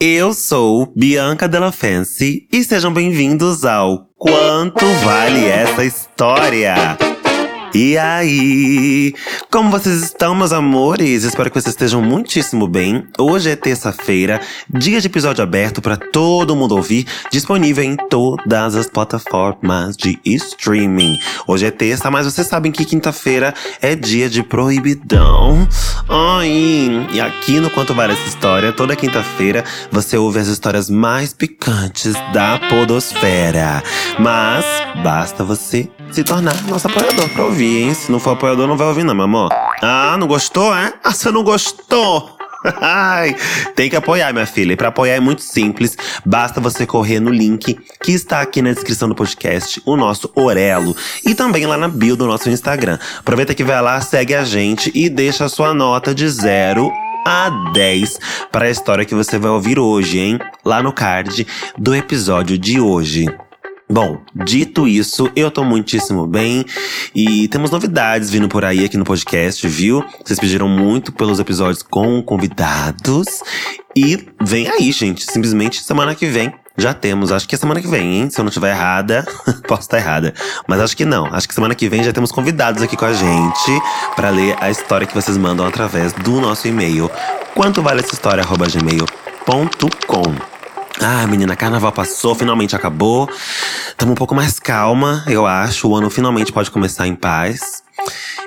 Eu sou Bianca Della Fancy e sejam bem-vindos ao Quanto Vale Essa História? E aí? Como vocês estão, meus amores? Espero que vocês estejam muitíssimo bem. Hoje é terça-feira, dia de episódio aberto para todo mundo ouvir, disponível em todas as plataformas de streaming. Hoje é terça, mas vocês sabem que quinta-feira é dia de proibidão. Ai, e aqui no Quanto Vale essa história, toda quinta-feira você ouve as histórias mais picantes da podosfera. Mas basta você se tornar nosso apoiador pra ouvir, hein? Se não for apoiador, não vai ouvir, não, meu amor. Ah, não gostou, é? Ah, você não gostou? Ai, tem que apoiar, minha filha. E pra apoiar é muito simples. Basta você correr no link que está aqui na descrição do podcast, o nosso Orelo. E também lá na bio do nosso Instagram. Aproveita que vai lá, segue a gente e deixa a sua nota de zero a 10 para a história que você vai ouvir hoje, hein? Lá no card do episódio de hoje. Bom, dito isso, eu tô muitíssimo bem e temos novidades vindo por aí aqui no podcast, viu? Vocês pediram muito pelos episódios com convidados e vem aí, gente. Simplesmente semana que vem já temos, acho que é semana que vem, hein? Se eu não estiver errada, posso estar errada. Mas acho que não. Acho que semana que vem já temos convidados aqui com a gente para ler a história que vocês mandam através do nosso e-mail. Quanto vale essa história? gmail.com. Ah, menina, carnaval passou, finalmente acabou. Tamo um pouco mais calma, eu acho. O ano finalmente pode começar em paz.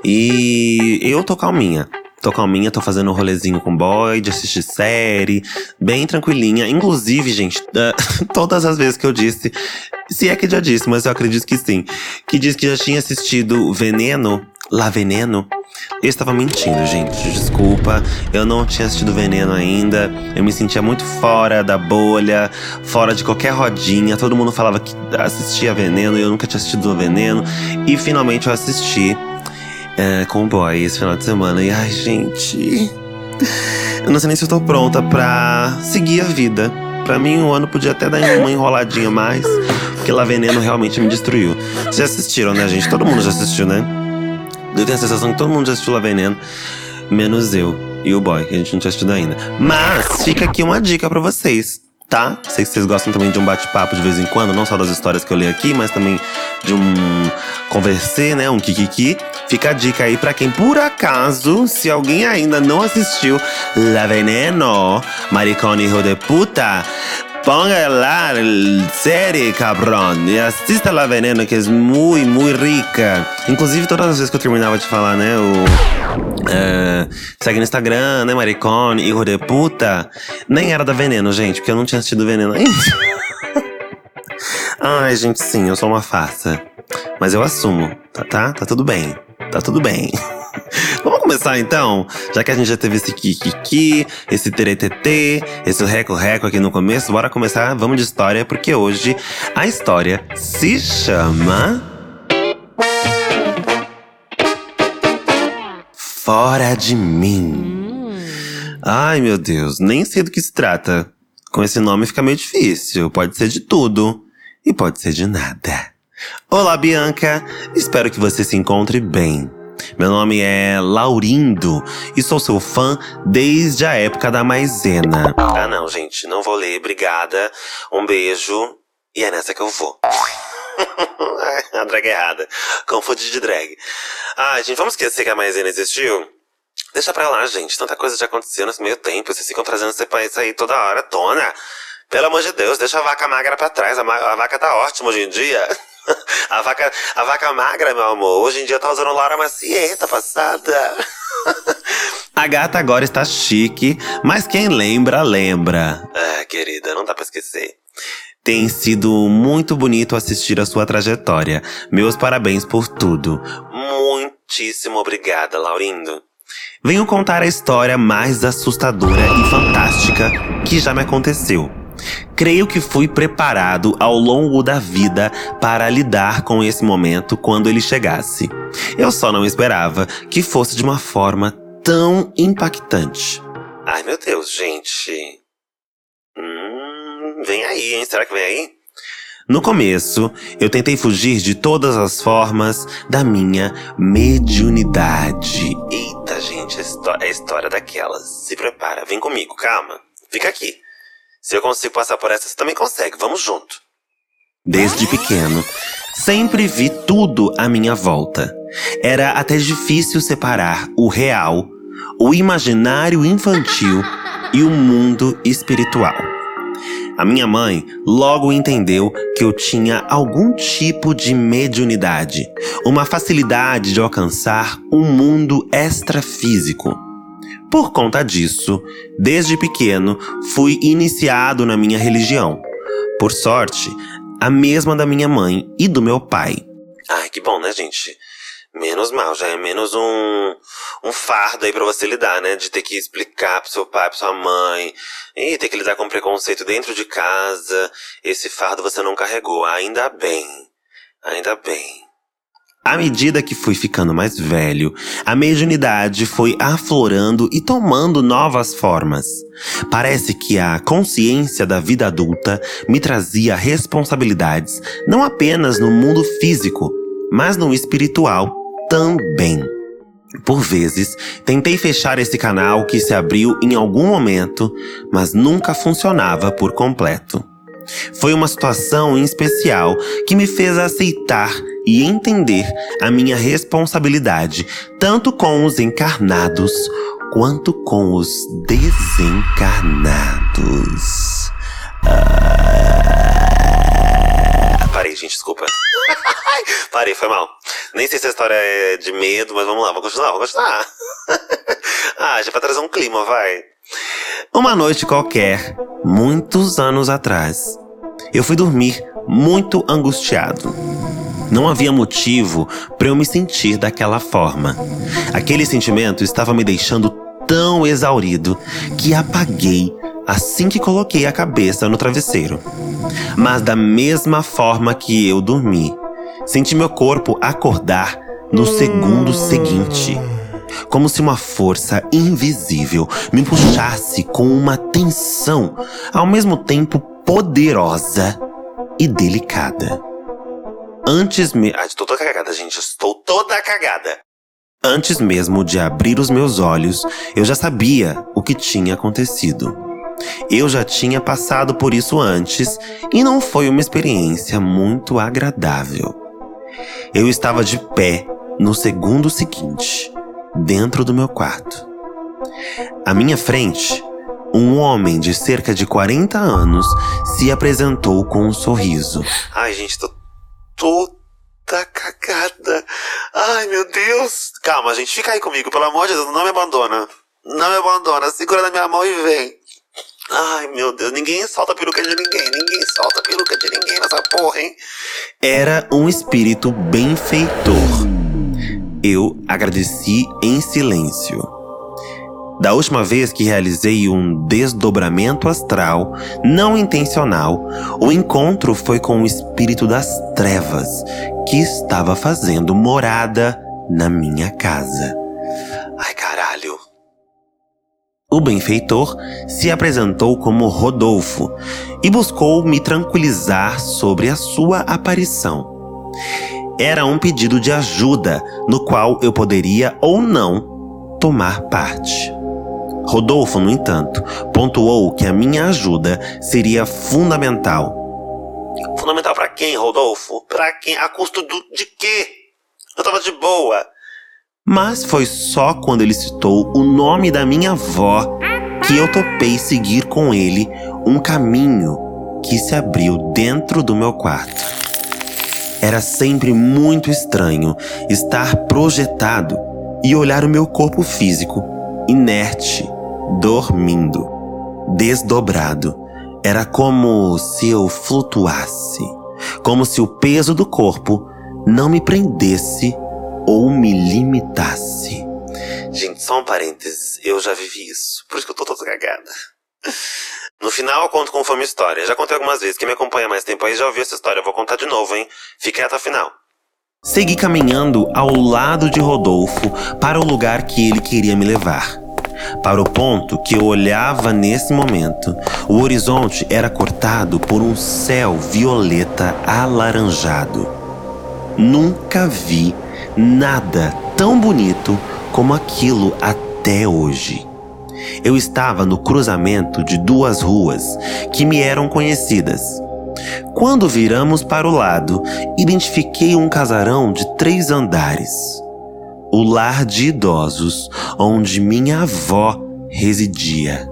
E eu tô calminha. Tô calminha, tô fazendo um rolezinho com boy, de assistir série, bem tranquilinha. Inclusive, gente, uh, todas as vezes que eu disse, se é que já disse, mas eu acredito que sim, que disse que já tinha assistido Veneno, La Veneno, eu estava mentindo, gente. Desculpa. Eu não tinha assistido Veneno ainda. Eu me sentia muito fora da bolha, fora de qualquer rodinha. Todo mundo falava que assistia Veneno e eu nunca tinha assistido Veneno. E finalmente eu assisti é, com o boy esse final de semana. E ai, gente. Eu não sei nem se eu tô pronta pra seguir a vida. Pra mim, o ano podia até dar uma enroladinha mais. Porque lá Veneno realmente me destruiu. Vocês já assistiram, né, gente? Todo mundo já assistiu, né? Eu tenho a sensação que todo mundo já assistiu La Veneno, menos eu e o boy, que a gente não tinha assistido ainda. Mas fica aqui uma dica para vocês, tá? Sei que vocês gostam também de um bate-papo de vez em quando, não só das histórias que eu leio aqui, mas também de um conversê, né? Um kikiki. Fica a dica aí para quem, por acaso, se alguém ainda não assistiu La Veneno, Maricone Hijo de Puta, Ponga lá série, cabrón. E assista La Veneno, que é muito, muito rica. Inclusive, todas as vezes que eu terminava de falar, né, o. É, segue no Instagram, né, maricone, hijo de puta. Nem era da Veneno, gente, porque eu não tinha assistido Veneno ainda. Ai, gente, sim, eu sou uma farsa. Mas eu assumo, tá? Tá, tá tudo bem. Tá tudo bem. Começar então? Já que a gente já teve esse kikiki, esse teretetê, esse reco-reco aqui no começo, bora começar? Vamos de história, porque hoje a história se chama. Fora de mim. Ai, meu Deus, nem sei do que se trata. Com esse nome fica meio difícil. Pode ser de tudo e pode ser de nada. Olá, Bianca! Espero que você se encontre bem. Meu nome é Laurindo e sou seu fã desde a época da maisena. Ah, não, gente, não vou ler, obrigada. Um beijo. E é nessa que eu vou. a drag errada. Confundi de drag. Ah, gente, vamos esquecer que a maisena existiu? Deixa pra lá, gente. Tanta coisa já aconteceu nesse meio tempo. Vocês ficam trazendo esse país aí toda hora, tona. Pelo amor de Deus, deixa a vaca magra pra trás. A, a vaca tá ótima hoje em dia. a, vaca, a vaca magra, meu amor, hoje em dia tá usando Laura Macieta passada. a gata agora está chique, mas quem lembra, lembra. Ah, querida, não dá pra esquecer. Tem sido muito bonito assistir a sua trajetória. Meus parabéns por tudo. Muitíssimo obrigada, Laurindo. Venho contar a história mais assustadora e fantástica que já me aconteceu. Creio que fui preparado ao longo da vida para lidar com esse momento quando ele chegasse. Eu só não esperava que fosse de uma forma tão impactante. Ai meu Deus, gente. Hum, vem aí, hein? Será que vem aí? No começo, eu tentei fugir de todas as formas da minha mediunidade. Eita, gente, é a história daquelas. Se prepara, vem comigo, calma. Fica aqui. Se eu consigo passar por essa, você também consegue. Vamos junto. Desde pequeno, sempre vi tudo à minha volta. Era até difícil separar o real, o imaginário infantil e o mundo espiritual. A minha mãe logo entendeu que eu tinha algum tipo de mediunidade, uma facilidade de alcançar um mundo extrafísico. Por conta disso, desde pequeno, fui iniciado na minha religião. Por sorte, a mesma da minha mãe e do meu pai. Ai, que bom, né, gente? Menos mal, já é menos um, um fardo aí pra você lidar, né? De ter que explicar pro seu pai, pra sua mãe. E ter que lidar com preconceito dentro de casa. Esse fardo você não carregou. Ainda bem. Ainda bem. À medida que fui ficando mais velho, a mediunidade foi aflorando e tomando novas formas. Parece que a consciência da vida adulta me trazia responsabilidades não apenas no mundo físico, mas no espiritual também. Por vezes, tentei fechar esse canal que se abriu em algum momento, mas nunca funcionava por completo. Foi uma situação em especial que me fez aceitar e entender a minha responsabilidade, tanto com os encarnados quanto com os desencarnados. Ah... Parei, gente, desculpa. Parei, foi mal. Nem sei se a história é de medo, mas vamos lá, vou continuar, vou continuar. ah, já pra trazer um clima, vai. Uma noite qualquer, muitos anos atrás, eu fui dormir muito angustiado. Não havia motivo para eu me sentir daquela forma. Aquele sentimento estava me deixando tão exaurido que apaguei assim que coloquei a cabeça no travesseiro. Mas da mesma forma que eu dormi, senti meu corpo acordar no segundo seguinte. Como se uma força invisível me puxasse com uma tensão, ao mesmo tempo poderosa e delicada. Antes me. Ai, estou toda cagada, gente. Estou toda cagada. Antes mesmo de abrir os meus olhos, eu já sabia o que tinha acontecido. Eu já tinha passado por isso antes e não foi uma experiência muito agradável. Eu estava de pé no segundo seguinte, dentro do meu quarto. À minha frente, um homem de cerca de 40 anos se apresentou com um sorriso. Ai, gente, tô toda cagada. Ai, meu Deus. Calma, gente, fica aí comigo, pelo amor de Deus, não me abandona. Não me abandona, segura na minha mão e vem. Ai, meu Deus, ninguém solta a peruca de ninguém, ninguém solta a peruca de ninguém nessa porra, hein? Era um espírito benfeitor. Eu agradeci em silêncio. Da última vez que realizei um desdobramento astral não intencional, o encontro foi com o espírito das trevas que estava fazendo morada na minha casa. Ai, caralho. O benfeitor se apresentou como Rodolfo e buscou me tranquilizar sobre a sua aparição. Era um pedido de ajuda no qual eu poderia ou não tomar parte. Rodolfo, no entanto, pontuou que a minha ajuda seria fundamental. Fundamental para quem, Rodolfo? Para quem? A custo do, de quê? Eu tava de boa. Mas foi só quando ele citou o nome da minha avó que eu topei seguir com ele um caminho que se abriu dentro do meu quarto. Era sempre muito estranho estar projetado e olhar o meu corpo físico, inerte, dormindo, desdobrado. Era como se eu flutuasse, como se o peso do corpo não me prendesse ou me limitasse. Gente, só um parênteses, eu já vivi isso, por isso que eu tô toda cagada. No final eu conto conforme a história. Já contei algumas vezes. Quem me acompanha mais tempo aí já ouviu essa história. Eu vou contar de novo, hein? Fique até o final. Segui caminhando ao lado de Rodolfo para o lugar que ele queria me levar. Para o ponto que eu olhava nesse momento, o horizonte era cortado por um céu violeta alaranjado. Nunca vi nada tão bonito como aquilo até hoje. Eu estava no cruzamento de duas ruas que me eram conhecidas. Quando viramos para o lado, identifiquei um casarão de três andares. O lar de idosos, onde minha avó residia.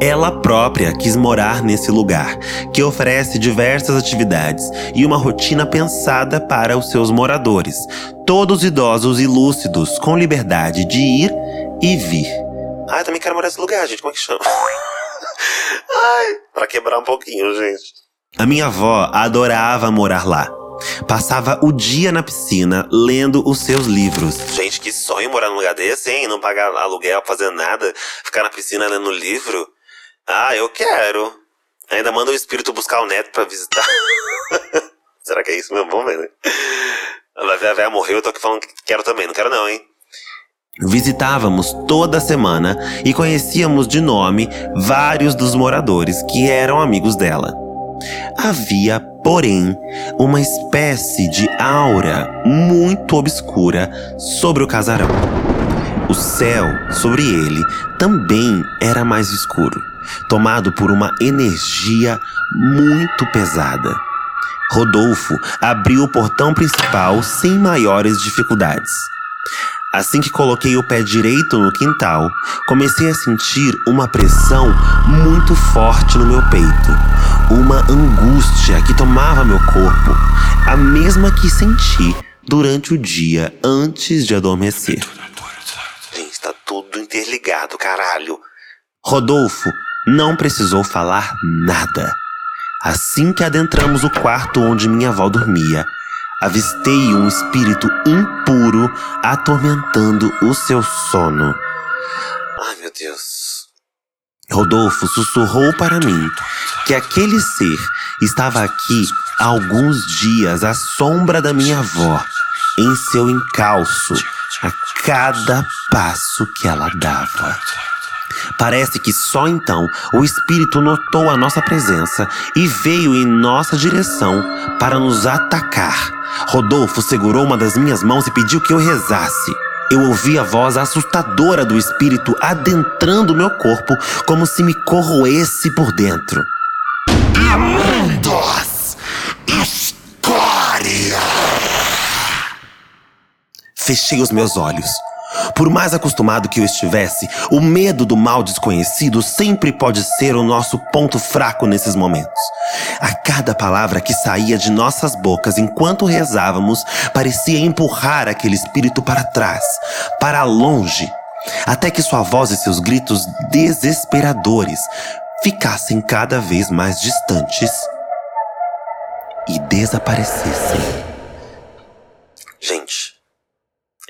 Ela própria quis morar nesse lugar, que oferece diversas atividades e uma rotina pensada para os seus moradores, todos idosos e lúcidos, com liberdade de ir e vir. Ah, eu também quero morar nesse lugar, gente. Como é que chama? Ai, pra quebrar um pouquinho, gente. A minha avó adorava morar lá. Passava o dia na piscina lendo os seus livros. Gente, que sonho morar num lugar desse, hein? Não pagar aluguel, fazer nada, ficar na piscina lendo livro. Ah, eu quero. Ainda manda o espírito buscar o neto pra visitar. Será que é isso mesmo? Vamos ver, né? A velha morreu, eu tô aqui falando que quero também. Não quero não, hein? Visitávamos toda semana e conhecíamos de nome vários dos moradores que eram amigos dela. Havia, porém, uma espécie de aura muito obscura sobre o casarão. O céu sobre ele também era mais escuro, tomado por uma energia muito pesada. Rodolfo abriu o portão principal sem maiores dificuldades. Assim que coloquei o pé direito no quintal, comecei a sentir uma pressão muito forte no meu peito. Uma angústia que tomava meu corpo, a mesma que senti durante o dia antes de adormecer. Gente, tá tudo interligado, caralho. Rodolfo não precisou falar nada. Assim que adentramos o quarto onde minha avó dormia, avistei um espírito impuro atormentando o seu sono. Ai, meu Deus. Rodolfo sussurrou para mim que aquele ser estava aqui há alguns dias à sombra da minha avó, em seu encalço, a cada passo que ela dava. Parece que só então o espírito notou a nossa presença e veio em nossa direção para nos atacar. Rodolfo segurou uma das minhas mãos e pediu que eu rezasse. Eu ouvi a voz assustadora do espírito adentrando meu corpo como se me corroesse por dentro. Imundos! Escória! Fechei os meus olhos. Por mais acostumado que eu estivesse, o medo do mal desconhecido sempre pode ser o nosso ponto fraco nesses momentos. A cada palavra que saía de nossas bocas enquanto rezávamos parecia empurrar aquele espírito para trás, para longe, até que sua voz e seus gritos desesperadores ficassem cada vez mais distantes e desaparecessem. Gente,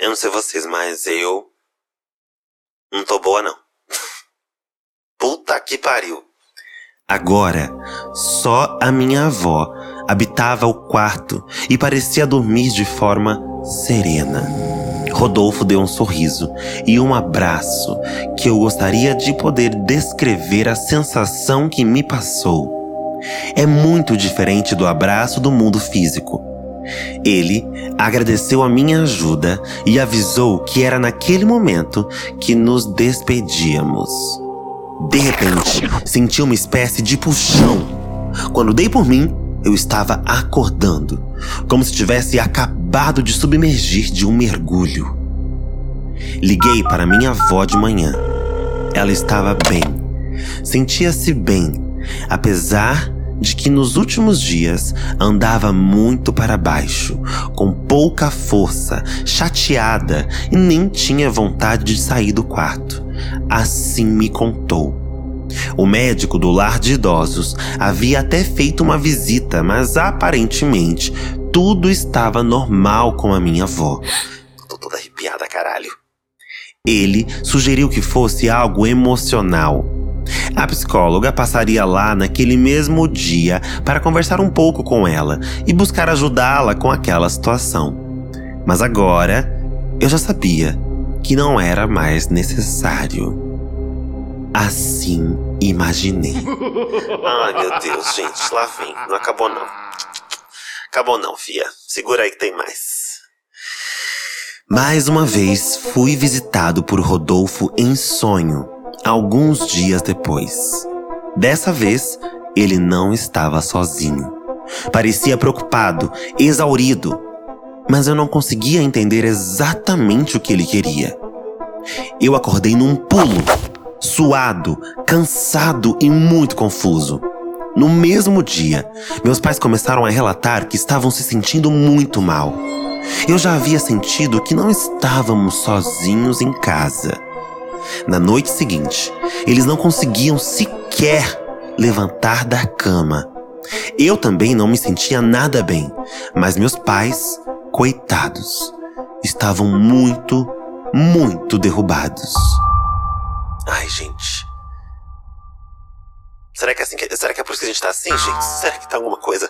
eu não sei vocês, mas eu não tô boa não. Puta que pariu. Agora, só a minha avó habitava o quarto e parecia dormir de forma serena. Rodolfo deu um sorriso e um abraço que eu gostaria de poder descrever a sensação que me passou. É muito diferente do abraço do mundo físico. Ele agradeceu a minha ajuda e avisou que era naquele momento que nos despedíamos. De repente, senti uma espécie de puxão. Quando dei por mim, eu estava acordando, como se tivesse acabado de submergir de um mergulho. Liguei para minha avó de manhã. Ela estava bem. Sentia-se bem, apesar de que nos últimos dias andava muito para baixo, com pouca força, chateada e nem tinha vontade de sair do quarto. Assim me contou. O médico do lar de idosos havia até feito uma visita, mas aparentemente tudo estava normal com a minha avó. Tô toda arrepiada, caralho. Ele sugeriu que fosse algo emocional a psicóloga passaria lá naquele mesmo dia para conversar um pouco com ela e buscar ajudá-la com aquela situação. Mas agora eu já sabia que não era mais necessário. Assim imaginei. Ai meu Deus, gente, lá vem. Não acabou não. Acabou não, fia. Segura aí que tem mais. Mais uma vez fui visitado por Rodolfo em sonho alguns dias depois. Dessa vez, ele não estava sozinho. Parecia preocupado, exaurido, mas eu não conseguia entender exatamente o que ele queria. Eu acordei num pulo, suado, cansado e muito confuso. No mesmo dia, meus pais começaram a relatar que estavam se sentindo muito mal. Eu já havia sentido que não estávamos sozinhos em casa. Na noite seguinte, eles não conseguiam sequer levantar da cama. Eu também não me sentia nada bem, mas meus pais, coitados, estavam muito, muito derrubados. Ai, gente. Será que é assim que, será que é por isso que a gente tá assim, gente? Será que tá alguma coisa?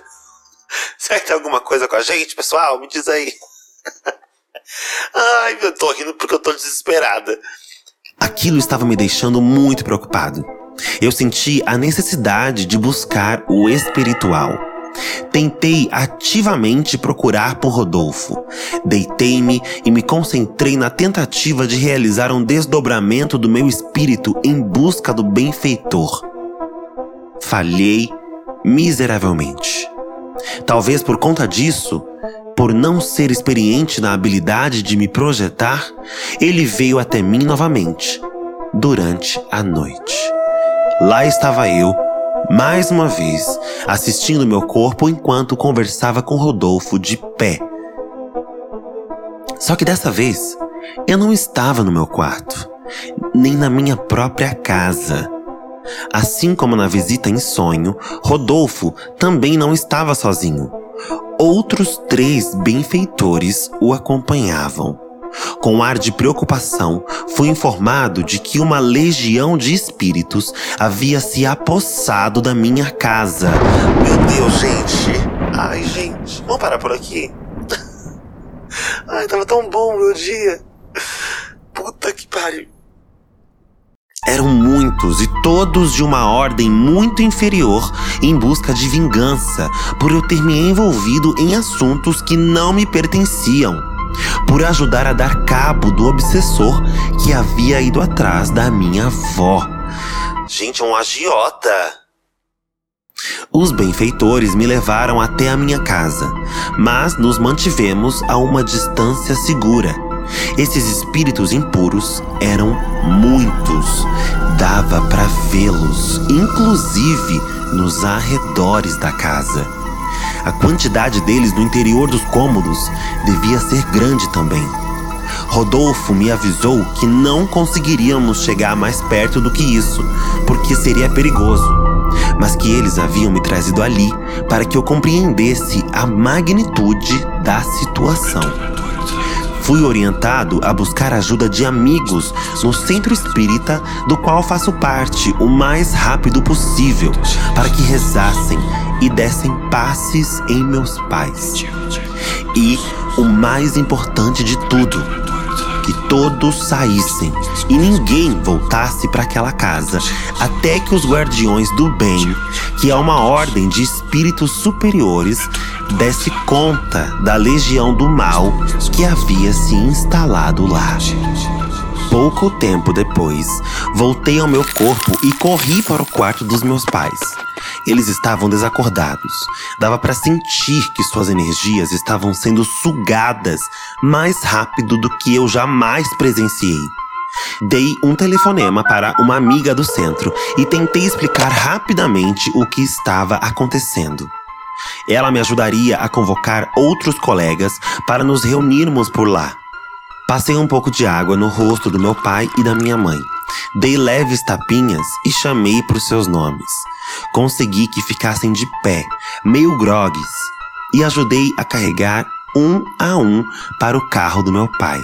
Será que tem alguma coisa com a gente, pessoal? Me diz aí. Ai, eu tô rindo porque eu tô desesperada. Aquilo estava me deixando muito preocupado. Eu senti a necessidade de buscar o espiritual. Tentei ativamente procurar por Rodolfo. Deitei-me e me concentrei na tentativa de realizar um desdobramento do meu espírito em busca do benfeitor. Falhei miseravelmente. Talvez por conta disso, por não ser experiente na habilidade de me projetar, ele veio até mim novamente, durante a noite. Lá estava eu, mais uma vez, assistindo meu corpo enquanto conversava com Rodolfo de pé. Só que dessa vez, eu não estava no meu quarto, nem na minha própria casa. Assim como na visita em sonho, Rodolfo também não estava sozinho. Outros três benfeitores o acompanhavam. Com ar de preocupação, fui informado de que uma legião de espíritos havia se apossado da minha casa. Meu Deus, gente! Ai, gente, vamos parar por aqui. Ai, tava tão bom meu dia. Puta que pariu. Eram muitos e todos de uma ordem muito inferior em busca de vingança por eu ter me envolvido em assuntos que não me pertenciam, por ajudar a dar cabo do obsessor que havia ido atrás da minha avó. Gente, é um agiota! Os benfeitores me levaram até a minha casa, mas nos mantivemos a uma distância segura esses espíritos impuros eram muitos. Dava para vê-los, inclusive nos arredores da casa. A quantidade deles no interior dos cômodos devia ser grande também. Rodolfo me avisou que não conseguiríamos chegar mais perto do que isso, porque seria perigoso, mas que eles haviam me trazido ali para que eu compreendesse a magnitude da situação fui orientado a buscar ajuda de amigos no centro espírita do qual faço parte o mais rápido possível, para que rezassem e dessem passes em meus pais. E o mais importante de tudo, que todos saíssem e ninguém voltasse para aquela casa até que os guardiões do bem, que é uma ordem de espíritos superiores, desse conta da legião do mal que havia se instalado lá. Pouco tempo depois, voltei ao meu corpo e corri para o quarto dos meus pais. Eles estavam desacordados. Dava para sentir que suas energias estavam sendo sugadas mais rápido do que eu jamais presenciei. Dei um telefonema para uma amiga do centro e tentei explicar rapidamente o que estava acontecendo. Ela me ajudaria a convocar outros colegas para nos reunirmos por lá. Passei um pouco de água no rosto do meu pai e da minha mãe. Dei leves tapinhas e chamei por seus nomes. Consegui que ficassem de pé, meio grogues, e ajudei a carregar um a um para o carro do meu pai.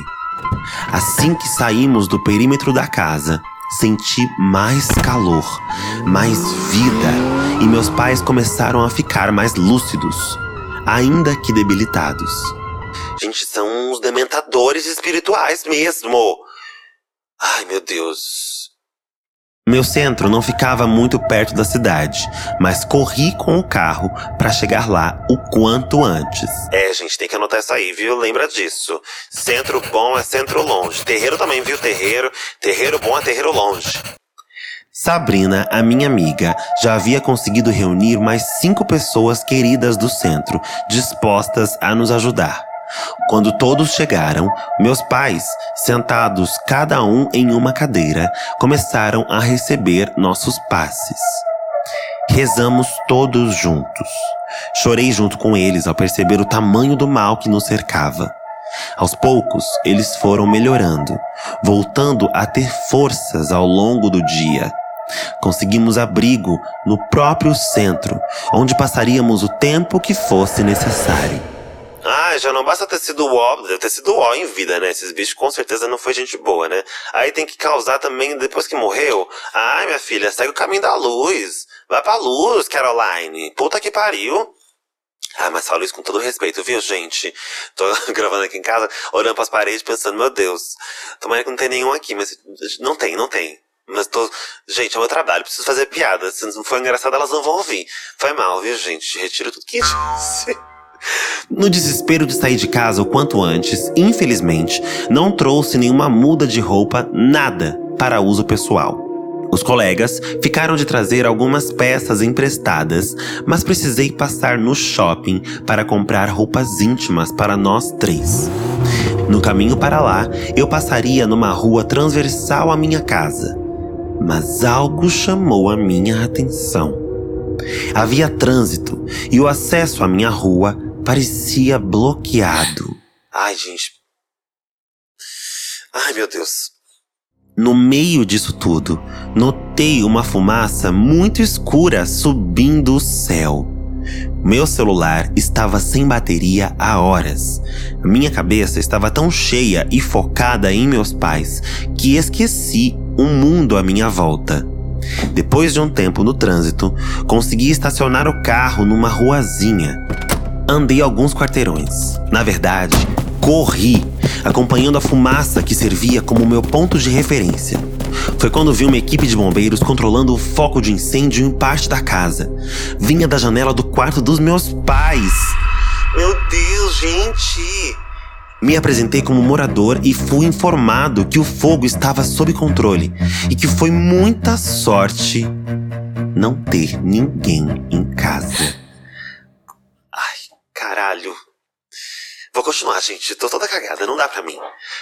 Assim que saímos do perímetro da casa, senti mais calor, mais vida, e meus pais começaram a ficar mais lúcidos, ainda que debilitados. Gente, são uns dementadores espirituais mesmo. Ai, meu Deus. Meu centro não ficava muito perto da cidade, mas corri com o carro para chegar lá o quanto antes. É, gente, tem que anotar isso aí, viu? Lembra disso. Centro bom é centro longe. Terreiro também, viu? Terreiro. Terreiro bom é terreiro longe. Sabrina, a minha amiga, já havia conseguido reunir mais cinco pessoas queridas do centro, dispostas a nos ajudar. Quando todos chegaram, meus pais, sentados cada um em uma cadeira, começaram a receber nossos passes. Rezamos todos juntos. Chorei junto com eles ao perceber o tamanho do mal que nos cercava. Aos poucos, eles foram melhorando, voltando a ter forças ao longo do dia. Conseguimos abrigo no próprio centro, onde passaríamos o tempo que fosse necessário. Ah, já não basta ter sido ó, deve ter sido ó em vida, né? Esses bichos com certeza não foi gente boa, né? Aí tem que causar também depois que morreu. Ai, minha filha, segue o caminho da luz. Vai pra luz, Caroline. Puta que pariu. Ah, mas falo isso com todo respeito, viu, gente? Tô gravando aqui em casa, olhando pras paredes, pensando, meu Deus, tomara que não tem nenhum aqui, mas não tem, não tem. Mas tô. Gente, é meu trabalho, preciso fazer piada. Se não for engraçado, elas não vão ouvir. Foi mal, viu, gente? Retiro tudo que disse. No desespero de sair de casa o quanto antes, infelizmente, não trouxe nenhuma muda de roupa, nada para uso pessoal. Os colegas ficaram de trazer algumas peças emprestadas, mas precisei passar no shopping para comprar roupas íntimas para nós três. No caminho para lá, eu passaria numa rua transversal à minha casa. Mas algo chamou a minha atenção. Havia trânsito e o acesso à minha rua parecia bloqueado. Ai, gente. Ai, meu Deus. No meio disso tudo, notei uma fumaça muito escura subindo o céu. Meu celular estava sem bateria há horas. Minha cabeça estava tão cheia e focada em meus pais que esqueci o mundo à minha volta. Depois de um tempo no trânsito, consegui estacionar o carro numa ruazinha. Andei alguns quarteirões. Na verdade, corri acompanhando a fumaça que servia como meu ponto de referência. Foi quando vi uma equipe de bombeiros controlando o foco de incêndio em parte da casa. Vinha da janela do quarto dos meus pais. Meu Deus, gente! Me apresentei como morador e fui informado que o fogo estava sob controle e que foi muita sorte não ter ninguém em casa. Ai, caralho. Vou continuar, gente. Tô toda cagada, não dá pra mim.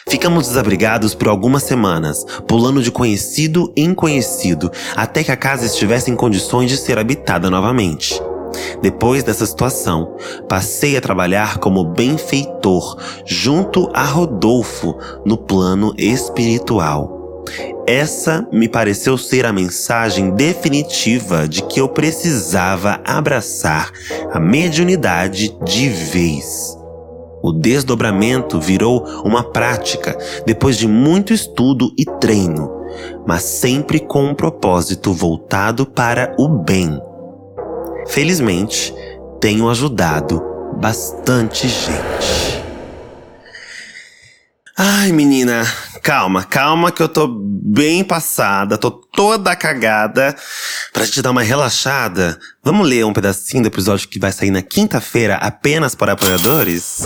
Ficamos desabrigados por algumas semanas, pulando de conhecido em conhecido, até que a casa estivesse em condições de ser habitada novamente. Depois dessa situação, passei a trabalhar como benfeitor junto a Rodolfo no plano espiritual. Essa me pareceu ser a mensagem definitiva de que eu precisava abraçar a mediunidade de vez. O desdobramento virou uma prática depois de muito estudo e treino, mas sempre com um propósito voltado para o bem. Felizmente, tenho ajudado bastante gente. Ai, menina, calma, calma que eu tô bem passada, tô toda cagada. Pra gente dar uma relaxada, vamos ler um pedacinho do episódio que vai sair na quinta-feira apenas para apoiadores?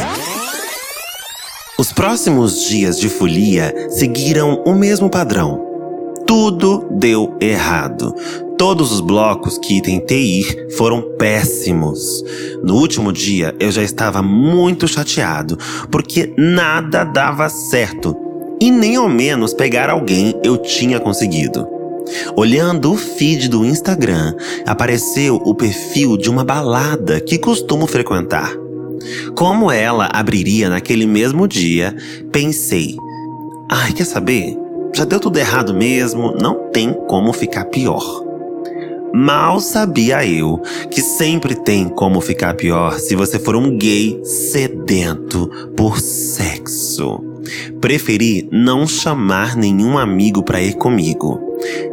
Os próximos dias de folia seguiram o mesmo padrão. Tudo deu errado. Todos os blocos que tentei ir foram péssimos. No último dia eu já estava muito chateado, porque nada dava certo. E nem ao menos pegar alguém eu tinha conseguido. Olhando o feed do Instagram, apareceu o perfil de uma balada que costumo frequentar. Como ela abriria naquele mesmo dia, pensei: ai, quer saber? Já deu tudo errado mesmo, não tem como ficar pior. Mal sabia eu que sempre tem como ficar pior se você for um gay sedento por sexo. Preferi não chamar nenhum amigo para ir comigo.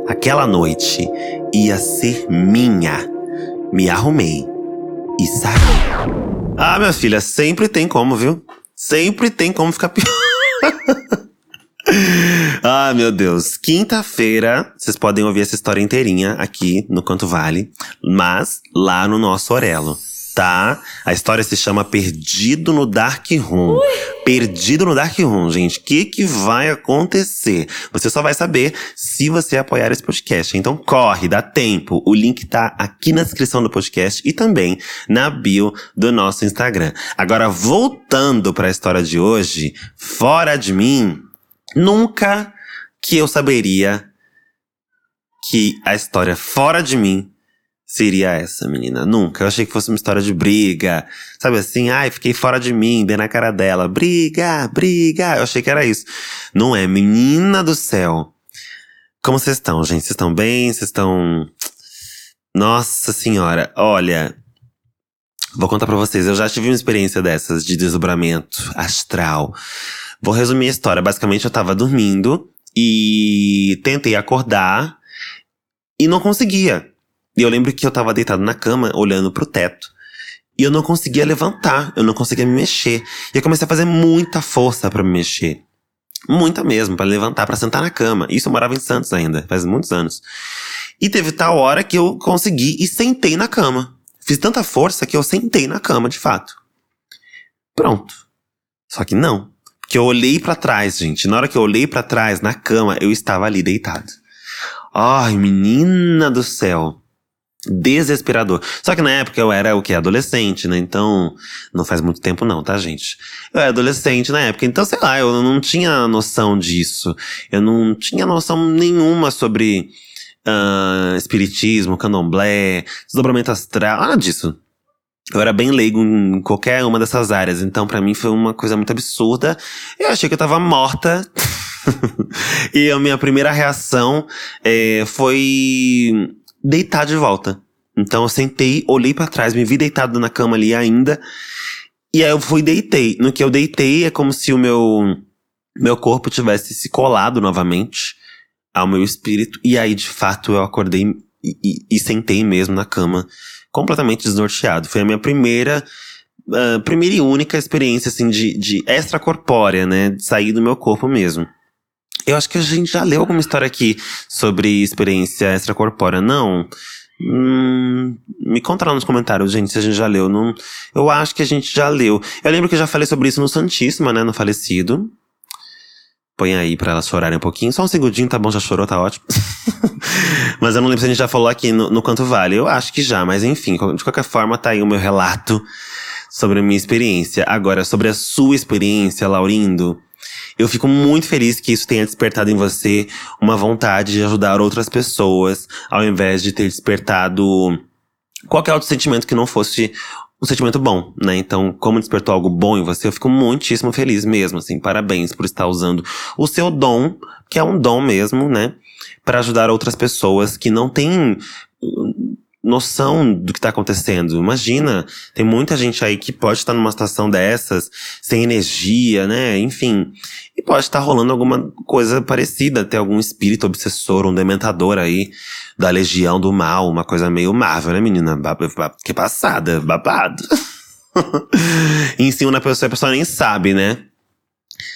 Aquela noite ia ser minha. Me arrumei e saí. Ah, minha filha, sempre tem como, viu? Sempre tem como ficar pior. ah, meu Deus. Quinta-feira, vocês podem ouvir essa história inteirinha aqui no Canto Vale, mas lá no nosso Orelo. Tá? A história se chama Perdido no Dark Room. Ui. Perdido no Dark Room, gente. O que, que vai acontecer? Você só vai saber se você apoiar esse podcast. Então corre, dá tempo. O link tá aqui na descrição do podcast e também na bio do nosso Instagram. Agora, voltando para a história de hoje, fora de mim, nunca que eu saberia que a história fora de mim seria essa, menina. Nunca. Eu achei que fosse uma história de briga. Sabe assim? Ai, fiquei fora de mim, dei na cara dela. Briga, briga. Eu achei que era isso. Não é, menina do céu. Como vocês estão, gente? Vocês estão bem? Vocês estão. Nossa senhora, olha. Vou contar pra vocês. Eu já tive uma experiência dessas de desdobramento astral. Vou resumir a história. Basicamente, eu tava dormindo e tentei acordar e não conseguia. E eu lembro que eu tava deitado na cama, olhando pro teto. E eu não conseguia levantar, eu não conseguia me mexer. E eu comecei a fazer muita força para me mexer. Muita mesmo, para levantar, para sentar na cama. Isso eu morava em Santos ainda, faz muitos anos. E teve tal hora que eu consegui e sentei na cama. Fiz tanta força que eu sentei na cama, de fato. Pronto. Só que não. Porque eu olhei para trás, gente. Na hora que eu olhei para trás, na cama, eu estava ali deitado. Ai, menina do céu desesperador. Só que na época eu era o que? Adolescente, né? Então, não faz muito tempo não, tá, gente? Eu era adolescente na época, então sei lá, eu não tinha noção disso. Eu não tinha noção nenhuma sobre uh, espiritismo, candomblé, desdobramento astral, nada disso. Eu era bem leigo em qualquer uma dessas áreas, então para mim foi uma coisa muito absurda. Eu achei que eu tava morta. e a minha primeira reação é, foi deitar de volta. Então eu sentei, olhei para trás, me vi deitado na cama ali ainda. E aí eu fui deitei. No que eu deitei, é como se o meu, meu corpo tivesse se colado novamente ao meu espírito. E aí, de fato, eu acordei e, e, e sentei mesmo na cama, completamente desnorteado. Foi a minha primeira. Uh, primeira e única experiência, assim, de, de extracorpórea, né? De sair do meu corpo mesmo. Eu acho que a gente já leu alguma história aqui sobre experiência extracorpórea, não? Hum, me conta lá nos comentários, gente, se a gente já leu. Não, eu acho que a gente já leu. Eu lembro que eu já falei sobre isso no Santíssima, né? No falecido. Põe aí pra elas chorarem um pouquinho. Só um segundinho, tá bom? Já chorou, tá ótimo. mas eu não lembro se a gente já falou aqui no, no Quanto Vale. Eu acho que já, mas enfim, de qualquer forma, tá aí o meu relato sobre a minha experiência. Agora, sobre a sua experiência, Laurindo. Eu fico muito feliz que isso tenha despertado em você uma vontade de ajudar outras pessoas, ao invés de ter despertado qualquer outro sentimento que não fosse um sentimento bom, né? Então, como despertou algo bom em você, eu fico muitíssimo feliz mesmo, assim. Parabéns por estar usando o seu dom, que é um dom mesmo, né? Para ajudar outras pessoas que não têm noção do que tá acontecendo. Imagina, tem muita gente aí que pode estar numa situação dessas, sem energia, né? Enfim. E pode estar rolando alguma coisa parecida, ter algum espírito obsessor, um dementador aí da legião do mal, uma coisa meio Marvel, né, menina? Que passada, babado. em cima da pessoa, a pessoa nem sabe, né?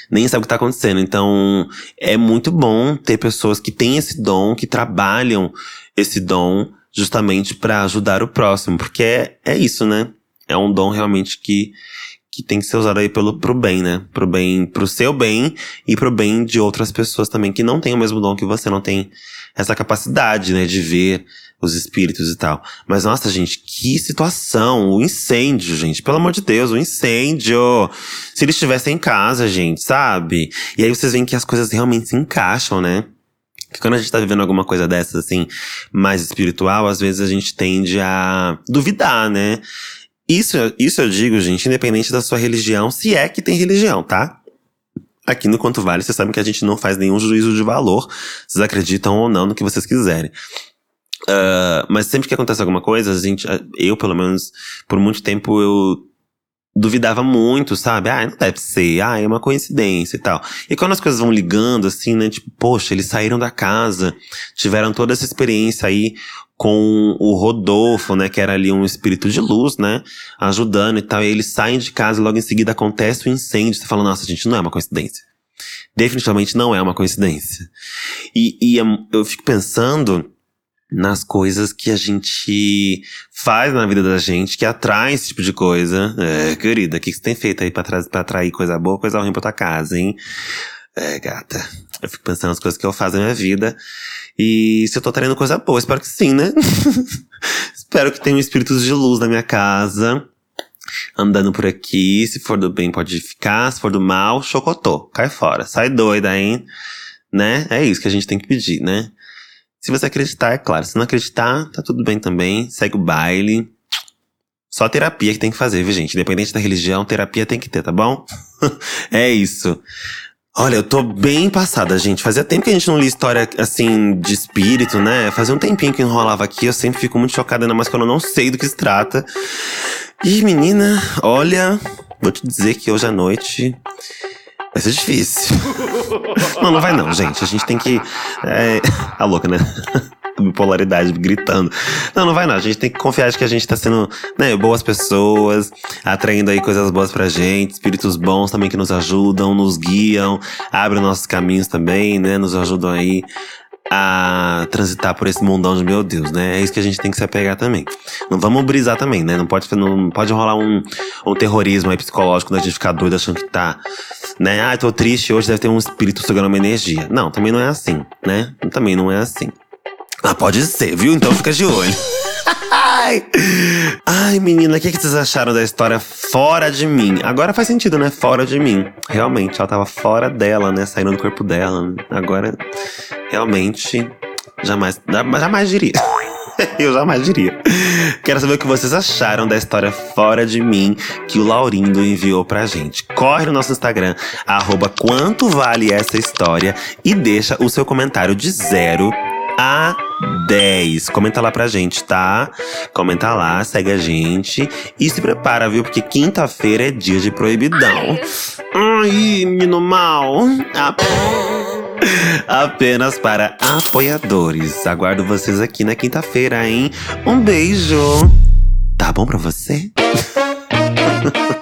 nem sabe o que tá acontecendo. Então, é muito bom ter pessoas que têm esse dom, que trabalham esse dom justamente para ajudar o próximo, porque é, é isso, né? É um dom realmente que, que tem que ser usado aí pelo, pro bem, né? Pro bem, pro seu bem e pro bem de outras pessoas também que não têm o mesmo dom que você, não tem essa capacidade, né, de ver os espíritos e tal. Mas nossa, gente, que situação! O incêndio, gente, pelo amor de Deus, o incêndio! Se ele estivesse em casa, gente, sabe? E aí vocês veem que as coisas realmente se encaixam, né? Quando a gente tá vivendo alguma coisa dessas, assim, mais espiritual, às vezes a gente tende a duvidar, né? Isso, isso eu digo, gente, independente da sua religião, se é que tem religião, tá? Aqui no Quanto Vale, vocês sabem que a gente não faz nenhum juízo de valor. Vocês acreditam ou não no que vocês quiserem. Uh, mas sempre que acontece alguma coisa, a gente, eu pelo menos, por muito tempo eu duvidava muito, sabe? Ah, não deve ser, ah, é uma coincidência e tal. E quando as coisas vão ligando, assim, né? Tipo, poxa, eles saíram da casa, tiveram toda essa experiência aí com o Rodolfo, né? Que era ali um espírito de luz, né? Ajudando e tal. E eles saem de casa e logo em seguida acontece o um incêndio. Você fala, nossa, gente, não é uma coincidência. Definitivamente não é uma coincidência. E, e é, eu fico pensando nas coisas que a gente faz na vida da gente, que atrai esse tipo de coisa. É, querida, o que você tem feito aí pra, pra atrair coisa boa, coisa ruim pra tua casa, hein? É, gata. Eu fico pensando nas coisas que eu faço na minha vida. E se eu tô traindo coisa boa, espero que sim, né? espero que tenham espíritos de luz na minha casa. Andando por aqui. Se for do bem, pode ficar. Se for do mal, chocotô. Cai fora. Sai doida, hein? Né? É isso que a gente tem que pedir, né? Se você acreditar, é claro. Se não acreditar, tá tudo bem também. Segue o baile. Só terapia que tem que fazer, viu, gente? Independente da religião, terapia tem que ter, tá bom? é isso. Olha, eu tô bem passada, gente. Fazia tempo que a gente não lia história, assim, de espírito, né? Fazia um tempinho que enrolava aqui. Eu sempre fico muito chocada, ainda mais quando eu não sei do que se trata. E, menina, olha, vou te dizer que hoje à noite vai ser difícil. não, não vai não, gente. A gente tem que. É... A louca, né? bipolaridade gritando. Não, não vai não. A gente tem que confiar de que a gente tá sendo, né, boas pessoas, atraindo aí coisas boas pra gente, espíritos bons também que nos ajudam, nos guiam, abrem nossos caminhos também, né, nos ajudam aí a transitar por esse mundão de meu Deus, né? É isso que a gente tem que se apegar também. Não vamos brisar também, né? Não pode, não pode rolar um, um terrorismo aí psicológico da gente ficar doido achando que tá, né? Ah, tô triste, hoje deve ter um espírito sugando uma energia. Não, também não é assim, né? Também não é assim. Ah, pode ser, viu? Então fica de olho. Ai, Ai menina, o que, que vocês acharam da história fora de mim? Agora faz sentido, né? Fora de mim. Realmente, ela tava fora dela, né? Saindo do corpo dela. Agora, realmente, jamais, jamais diria. Eu jamais diria. Quero saber o que vocês acharam da história Fora de Mim que o Laurindo enviou pra gente. Corre no nosso Instagram, arroba quanto vale essa história e deixa o seu comentário de zero a 10. Comenta lá pra gente, tá? Comenta lá, segue a gente e se prepara, viu? Porque quinta-feira é dia de proibidão. Ai, menino mal. Apenas para apoiadores. Aguardo vocês aqui na quinta-feira, hein? Um beijo. Tá bom para você?